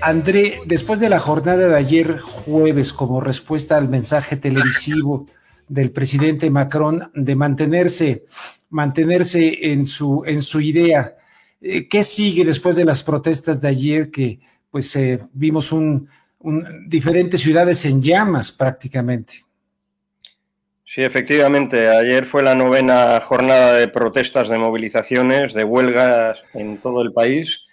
André, después de la jornada de ayer jueves, como respuesta al mensaje televisivo del presidente Macron de mantenerse, mantenerse en su, en su idea, eh, ¿qué sigue después de las protestas de ayer que pues eh, vimos un, diferentes ciudades en llamas prácticamente? Sí, efectivamente. Ayer fue la novena jornada de protestas, de movilizaciones, de huelgas en todo el país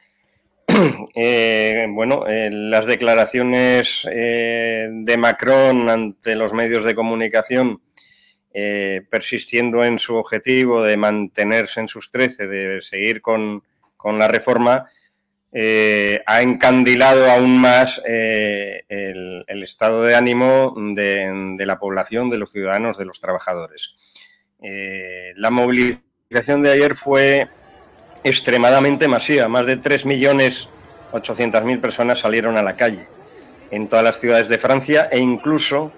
Eh, bueno, eh, las declaraciones eh, de Macron ante los medios de comunicación, persistiendo en su objetivo de mantenerse en sus trece, de seguir con, la reforma, ha encandilado aún más el, estado de ánimo de, la población, de los ciudadanos, de los trabajadores. la movilización de ayer fue extremadamente masiva. Más de 3.800.000 personas salieron a la calle en todas las ciudades de Francia e incluso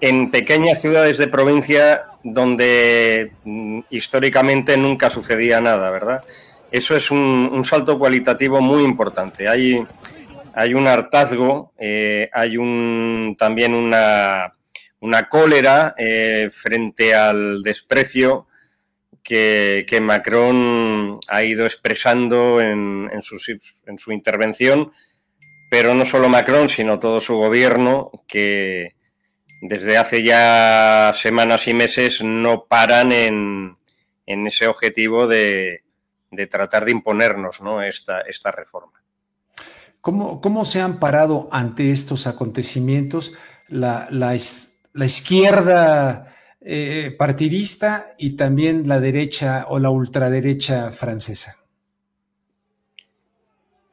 en pequeñas ciudades de provincia donde mm, históricamente nunca sucedía nada, ¿verdad? Eso es un, salto cualitativo muy importante. Hay, hay un hartazgo, eh, hay un, también una, una cólera eh, frente al desprecio que, Macron ha ido expresando en, su, en, su, intervención, pero no solo Macron, sino todo su gobierno, que desde hace ya semanas y meses no paran en, ese objetivo de, tratar de imponernos ¿no? esta, reforma. ¿Cómo, ¿Cómo, se han parado ante estos acontecimientos la izquierda eh, partidista y también la derecha o la ultraderecha francesa?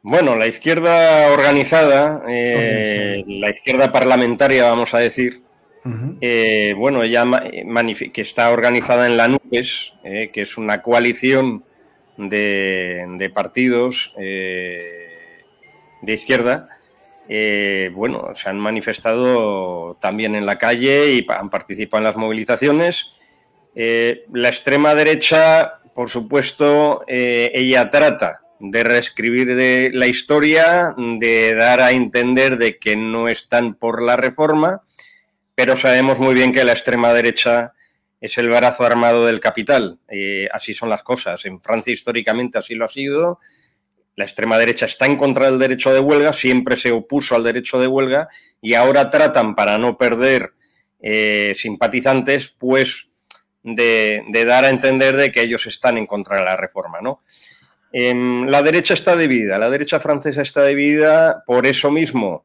Bueno, la izquierda organizada, eh, la izquierda parlamentaria, vamos a decir, eh, bueno, ella que está organizada en la NUPES, que es una coalición de, de partidos de izquierda, eh, bueno, se han manifestado también en la calle y han participado en las movilizaciones. Eh, la extrema derecha, por supuesto, eh, ella trata de reescribir la historia, de dar a entender de que no están por la reforma, pero sabemos muy bien que la extrema derecha es el brazo armado del capital. así son las cosas. En Francia históricamente así lo ha sido la extrema derecha está en contra del derecho de huelga, siempre se opuso al derecho de huelga y ahora tratan, para no perder eh, simpatizantes, pues de, dar a entender de que ellos están en contra de la reforma. ¿no? Em, la derecha está dividida, la derecha francesa está dividida por eso mismo.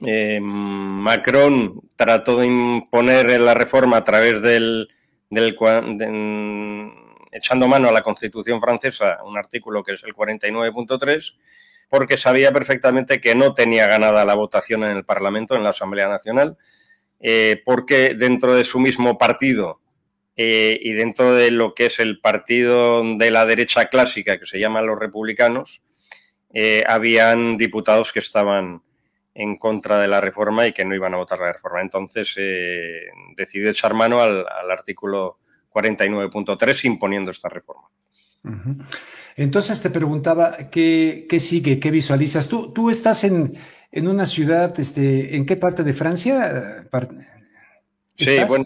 Em, Macron trató de imponer la reforma a través del, del, echando mano a la Constitución francesa, un artículo que es el 49.3, porque sabía perfectamente que no tenía ganada la votación en el Parlamento, en la Asamblea Nacional, eh, porque dentro de su mismo partido eh, y dentro de lo que es el partido de la derecha clásica, que se llama los republicanos, eh, habían diputados que estaban en contra de la reforma y que no iban a votar la reforma. Entonces decidió echar mano al, al artículo 49.3 imponiendo esta reforma. Entonces te preguntaba, ¿qué, sigue? ¿Qué visualizas? ¿Tú, tú estás en, una ciudad, este, ¿en qué parte de Francia? Sí, bueno,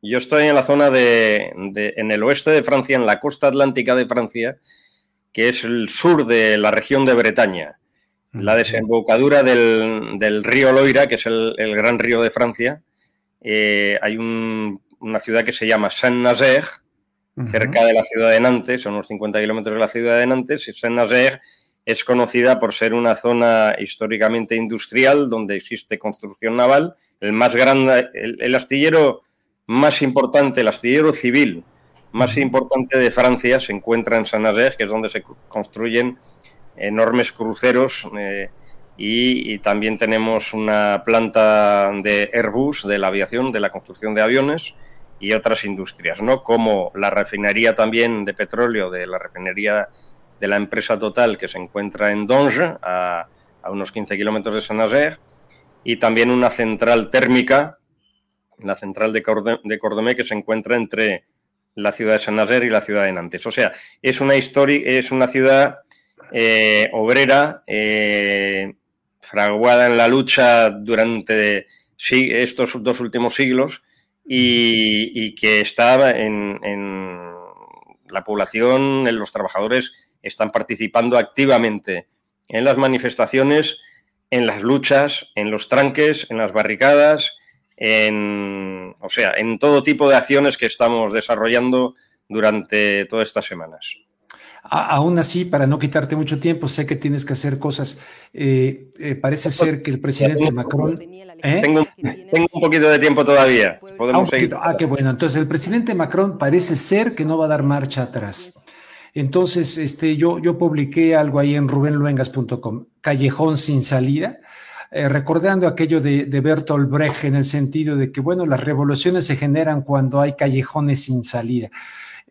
yo estoy en la zona de, en el oeste de Francia, en la costa atlántica de Francia, que es el sur de la región de Bretaña. La desembocadura del, río Loira, que es el, gran río de Francia, eh, hay un una ciudad que se llama Saint-Nazaire, cerca de la ciudad de Nantes, son unos 50 kilómetros de la ciudad de Nantes, y Saint-Nazaire es conocida por ser una zona históricamente industrial donde existe construcción naval. El más grande, el, astillero más importante, el astillero civil más importante de Francia se encuentra en Saint-Nazaire, que es donde se construyen enormes cruceros. Eh, y, también tenemos una planta de Airbus, de la aviación, de la construcción de aviones, y otras industrias, ¿no? Como la refinería también de petróleo de la refinería de la empresa Total que se encuentra en Donge, a, unos 15 kilómetros de Saint-Nazaire, y también una central térmica, la central de, Cordemé, que se encuentra entre la ciudad de Saint-Nazaire y la ciudad de Nantes. O sea, es una, historia, es una ciudad eh, obrera, eh, fraguada en la lucha durante estos dos últimos siglos y, que está en, la población, en los trabajadores, están participando activamente en las manifestaciones, en las luchas, en los tranques, en las barricadas, en, o sea, en todo tipo de acciones que estamos desarrollando durante todas estas semanas. Aún así, para no quitarte mucho tiempo, sé que tienes que hacer cosas. Eh, eh, parece ser que el presidente Macron. ¿eh? Tengo, un poquito de tiempo todavía. Podemos ah, seguir. Ah, qué bueno. Entonces, el presidente Macron parece ser que no va a dar marcha atrás. Entonces, este, yo, yo publiqué algo ahí en rubenluengas.com, Callejón sin salida, recordando aquello de, de Bertolt Brecht en el sentido de que, bueno, las revoluciones se generan cuando hay callejones sin salida.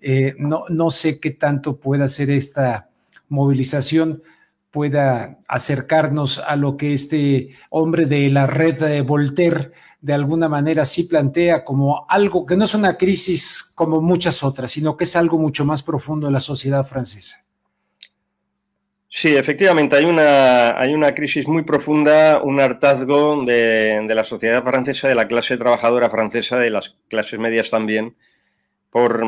Eh, no, no sé qué tanto pueda hacer esta movilización, pueda acercarnos a lo que este hombre de la red de Voltaire de alguna manera sí plantea como algo que no es una crisis como muchas otras, sino que es algo mucho más profundo de la sociedad francesa. Sí, efectivamente, hay una, hay una crisis muy profunda, un hartazgo de, de, la sociedad francesa, de la clase trabajadora francesa, de las clases medias también, por,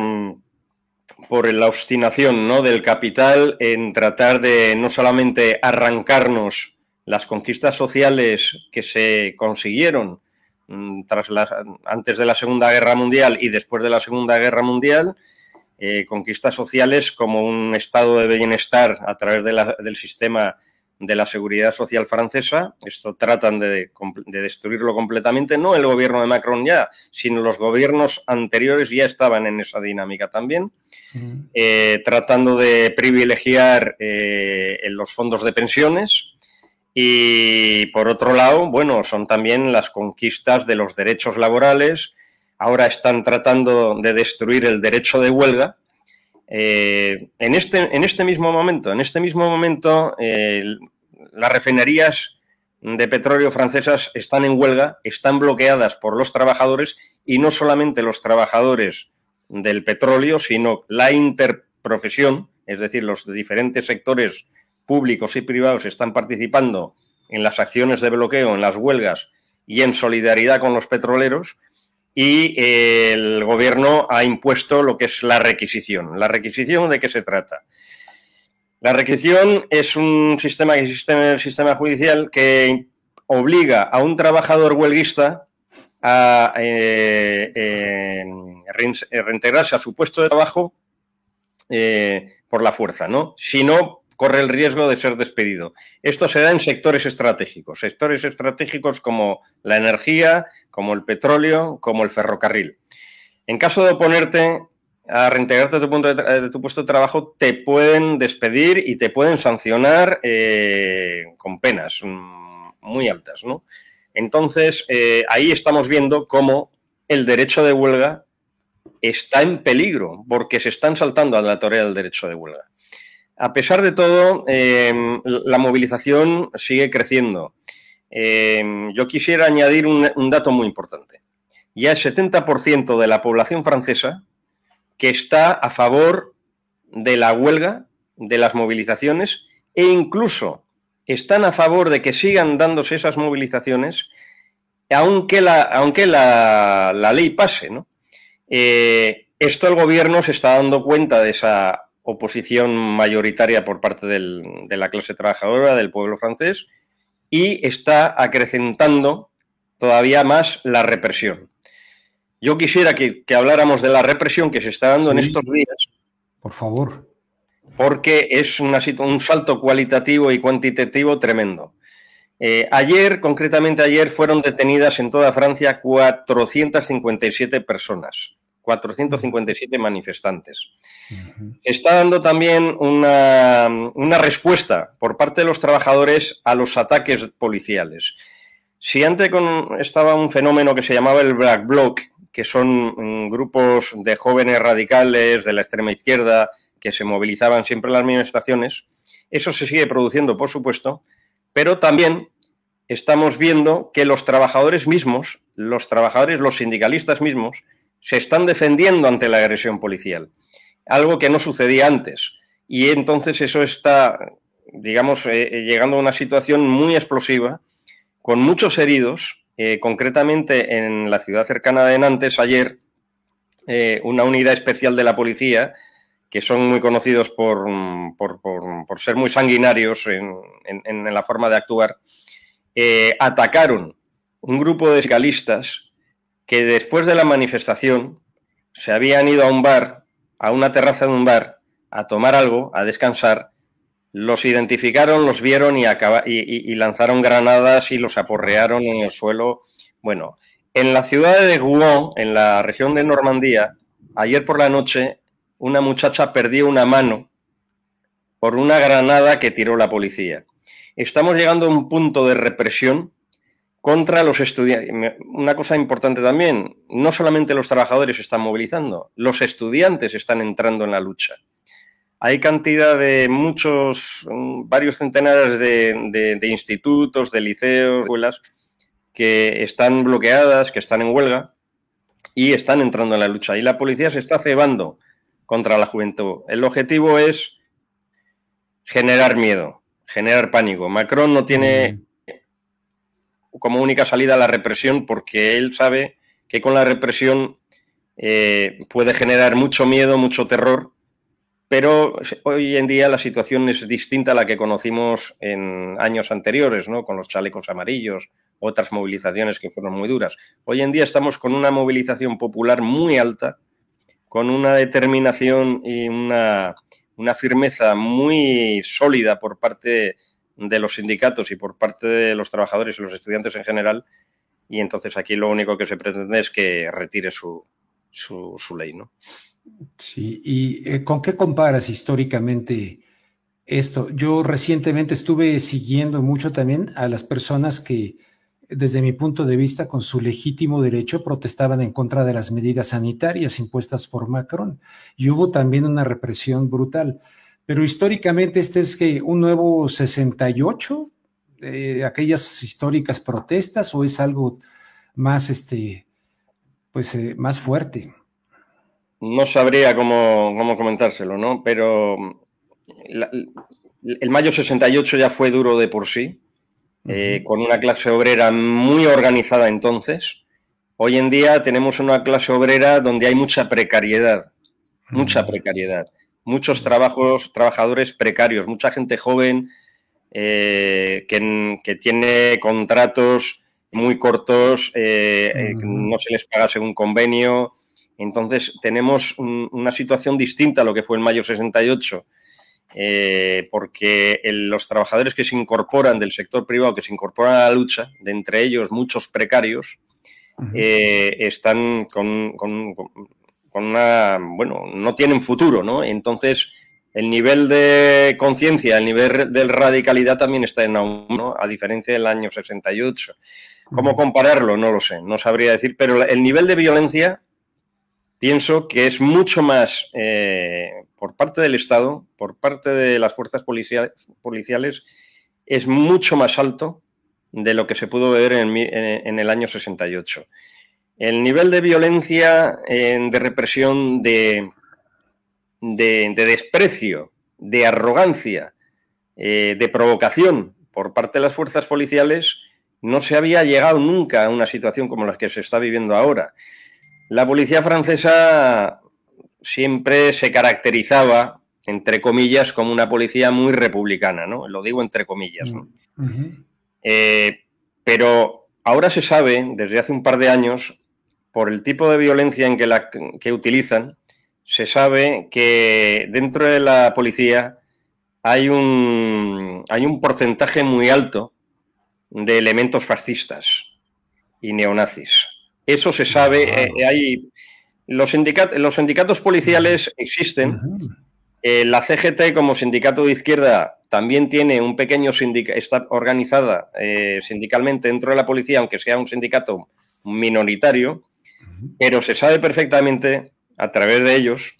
por la obstinación ¿no? del capital en tratar de no solamente arrancarnos las conquistas sociales que se consiguieron mm, tras antes de la Segunda Guerra Mundial y después de la Segunda Guerra Mundial, eh, conquistas sociales como un estado de bienestar a través del sistema de la seguridad social francesa. Esto tratan de, destruirlo completamente. No el gobierno de Macron ya, sino los gobiernos anteriores ya estaban en esa dinámica también, eh, tratando de privilegiar eh, en los fondos de pensiones. Y por otro lado, bueno, son también las conquistas de los derechos laborales. Ahora están tratando de destruir el derecho de huelga, eh, en, este, en este mismo momento, en este mismo momento, las refinerías de petróleo francesas están en huelga, están bloqueadas por los trabajadores y no solamente los trabajadores del petróleo, sino la interprofesión, es decir, los diferentes sectores públicos y privados están participando en las acciones de bloqueo, en las huelgas y en solidaridad con los petroleros. Y el gobierno ha impuesto lo que es la requisición. ¿La requisición de qué se trata? La requisición es un sistema que existe en el sistema judicial que obliga a un trabajador huelguista a eh, eh, reintegrarse a su puesto de trabajo eh, por la fuerza, ¿no? Si no, corre el riesgo de ser despedido. Esto se da en sectores estratégicos, sectores estratégicos como la energía, como el petróleo, como el ferrocarril. En caso de oponerte, a reintegrarte tu, de, tu puesto de trabajo, te pueden despedir y te pueden sancionar eh, con penas muy altas, ¿no? Entonces, eh, ahí estamos viendo cómo el derecho de huelga está en peligro, porque se están saltando a la teoría del derecho de huelga. A pesar de todo, em, la movilización sigue creciendo. Em, yo quisiera añadir un dato muy importante. Ya el 70% de la población francesa que está a favor de la huelga, de las movilizaciones e incluso están a favor de que sigan dándose esas movilizaciones aunque la, aunque la, ley pase. Eh, esto el gobierno se está dando cuenta de esa oposición mayoritaria por parte de la clase trabajadora, del pueblo francés, y está acrecentando todavía más la represión. Yo quisiera que, habláramos de la represión que se está dando en estos días. Por favor. Porque es un salto cualitativo y cuantitativo tremendo. Eh, ayer, concretamente ayer, fueron detenidas en toda Francia 457 personas, 457 manifestantes. Está dando también una, una, respuesta por parte de los trabajadores a los ataques policiales. Si antes estaba un fenómeno que se llamaba el Black Bloc, que son mm, grupos de jóvenes radicales de la extrema izquierda que se movilizaban siempre en las manifestaciones. Eso se sigue produciendo, por supuesto, pero también estamos viendo que los trabajadores mismos, los trabajadores, los sindicalistas mismos, se están defendiendo ante la agresión policial, algo que no sucedía antes. Y entonces eso está digamos, llegando a una situación muy explosiva, con muchos heridos, concretamente en la ciudad cercana de Nantes ayer, una unidad especial de la policía que son muy conocidos por, ser muy sanguinarios en, la forma de actuar, eh, atacaron un grupo de escalistas que después de la manifestación se habían ido a un bar, a una terraza de un bar, a tomar algo, a descansar, los identificaron, los vieron y, y, lanzaron granadas y los aporrearon en el suelo. Bueno, en la ciudad de Rouen, en la región de Normandía, ayer por la noche una muchacha perdió una mano por una granada que tiró la policía. Estamos llegando a un punto de represión contra los estudiantes. Una cosa importante también, no solamente los trabajadores están movilizando, los estudiantes están entrando en la lucha. Hay cantidad de muchos, mm, varios centenares de, institutos, de liceos, escuelas que están bloqueadas, que están en huelga y están entrando en la lucha. Y la policía se está cebando contra la juventud. El objetivo es generar miedo, generar pánico. Macron no tiene como única salida la represión porque él sabe que con la represión eh, puede generar mucho miedo, mucho terror, pero hoy en día la situación es distinta a la que conocimos en años anteriores, ¿no? con los chalecos amarillos, otras movilizaciones que fueron muy duras. Hoy en día estamos con una movilización popular muy alta, con una determinación y una, firmeza muy sólida por parte de los sindicatos y por parte de los trabajadores y los estudiantes en general. Y entonces aquí lo único que se pretende es que retire su, su, ley, ¿no? Sí, ¿y eh, con qué comparas históricamente esto? Yo recientemente estuve siguiendo mucho también a las personas que desde mi punto de vista, con su legítimo derecho, protestaban en contra de las medidas sanitarias impuestas por Macron. Y hubo también una represión brutal. Pero históricamente este es que un nuevo 68, de aquellas históricas protestas, o es algo más, este, pues, eh, más fuerte. No sabría cómo, cómo comentárselo, ¿no? Pero el mayo 68 ya fue duro de por sí eh, con una clase obrera muy organizada entonces. Hoy en día tenemos una clase obrera donde hay mucha precariedad, mucha precariedad, muchos trabajos, trabajadores precarios, mucha gente joven eh, que, tiene contratos muy cortos, eh, no se les paga según convenio. Entonces tenemos una situación distinta a lo que fue el mayo 68 eh, porque los trabajadores que se incorporan del sector privado, que se incorporan a la lucha, de entre ellos muchos precarios, eh, están con, una, bueno, no tienen futuro, ¿no? Entonces, el nivel de conciencia, el nivel de radicalidad también está en aumento, a diferencia del año 68. ¿Cómo compararlo? No lo sé, no sabría decir, pero el nivel de violencia pienso que es mucho más eh, por parte del Estado, por parte de las fuerzas policiales, es mucho más alto de lo que se pudo ver en, el año 68. El nivel de violencia, de represión, de, de, desprecio, de arrogancia, eh, de provocación por parte de las fuerzas policiales, no se había llegado nunca a una situación como la que se está viviendo ahora. La policía francesa siempre se caracterizaba, entre comillas, como una policía muy republicana, ¿no? Lo digo entre comillas, eh, pero ahora se sabe, desde hace un par de años, por el tipo de violencia en que, la, que utilizan, se sabe que dentro de la policía hay un, hay un porcentaje muy alto de elementos fascistas y neonazis. Eso se sabe. Eh, hay, los, los sindicatos policiales existen. Eh, la CGT como sindicato de izquierda también tiene un pequeño sindicato, está organizada eh, sindicalmente dentro de la policía, aunque sea un sindicato minoritario, pero se sabe perfectamente a través de ellos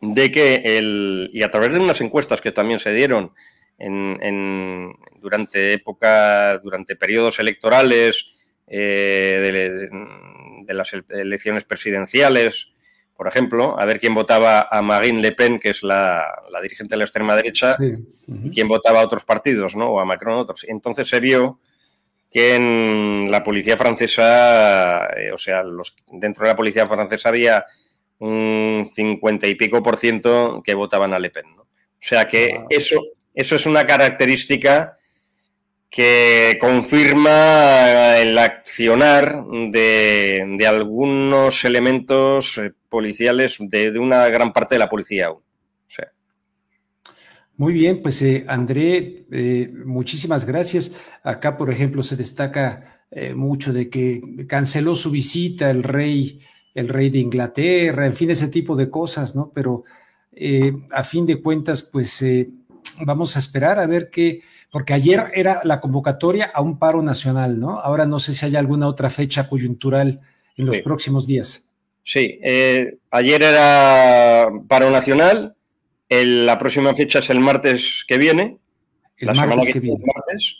de que el, y a través de unas encuestas que también se dieron en, durante época, durante periodos electorales, eh, de, las elecciones presidenciales, por ejemplo, a ver quién votaba a Marine Le Pen, que es la, dirigente de la extrema derecha, y quién votaba a otros partidos, ¿no? O a Macron a otros. Entonces se vio que en la policía francesa, eh, o sea, los, dentro de la policía francesa había un cincuenta y pico por ciento que votaban a Le Pen. ¿no? O sea que ah. eso, eso es una característica que confirma el accionar de, algunos elementos eh, policiales de, una gran parte de la policía aún. Muy bien, pues eh, André, eh, muchísimas gracias. Acá, por ejemplo, se destaca mucho de que canceló su visita el rey, el rey de Inglaterra, en fin, ese tipo de cosas, ¿no? Pero a fin de cuentas, pues vamos a esperar a ver qué porque ayer era la convocatoria a un paro nacional, ¿no? Ahora no sé si hay alguna otra fecha coyuntural en los próximos días. Sí, eh, ayer era paro nacional, la próxima fecha es el martes que viene. El martes que, viene. Martes.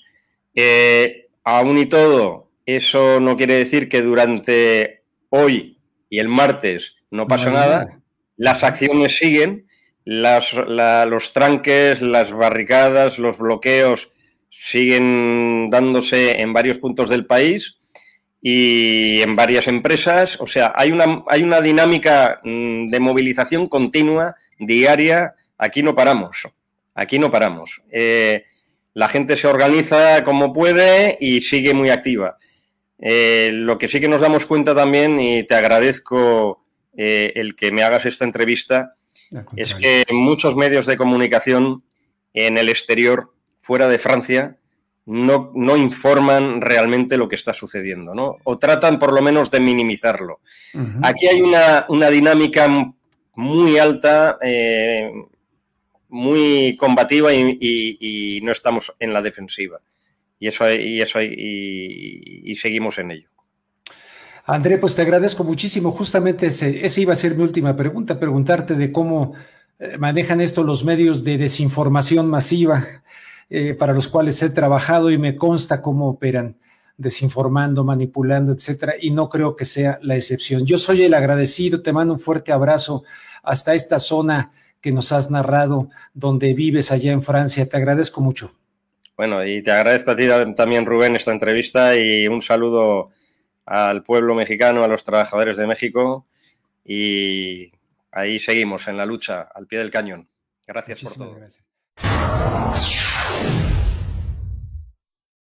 Eh, aún y todo, eso no quiere decir que durante hoy y el martes no pasa nada. Las acciones siguen las, los tranques, las barricadas, los bloqueos siguen dándose en varios puntos del país y en varias empresas. O sea, hay una, hay una dinámica mm, de movilización continua, diaria. Aquí no paramos. Aquí no paramos. Eh, la gente se organiza como puede y sigue muy activa. Eh, lo que sí que nos damos cuenta también, y te agradezco eh, el que me hagas esta entrevista, es que muchos medios de comunicación en el exterior, fuera de Francia, no, no, informan realmente lo que está sucediendo, ¿no? O tratan por lo menos de minimizarlo. Aquí hay una, dinámica muy alta, eh, muy combativa y, no estamos en la defensiva. Y eso, y, eso y seguimos en ello. André, pues te agradezco muchísimo. Justamente ese, esa iba a ser mi última pregunta, preguntarte de cómo eh, manejan esto los medios de desinformación masiva eh, para los cuales he trabajado y me consta cómo operan desinformando, manipulando, etcétera, y no creo que sea la excepción. Yo soy el agradecido, te mando un fuerte abrazo hasta esta zona que nos has narrado, donde vives allá en Francia. Te agradezco mucho. Bueno, y te agradezco a ti también, Rubén, esta entrevista y un saludo al pueblo mexicano, a los trabajadores de México y ahí seguimos en la lucha al pie del cañón. Gracias por todo. Gracias.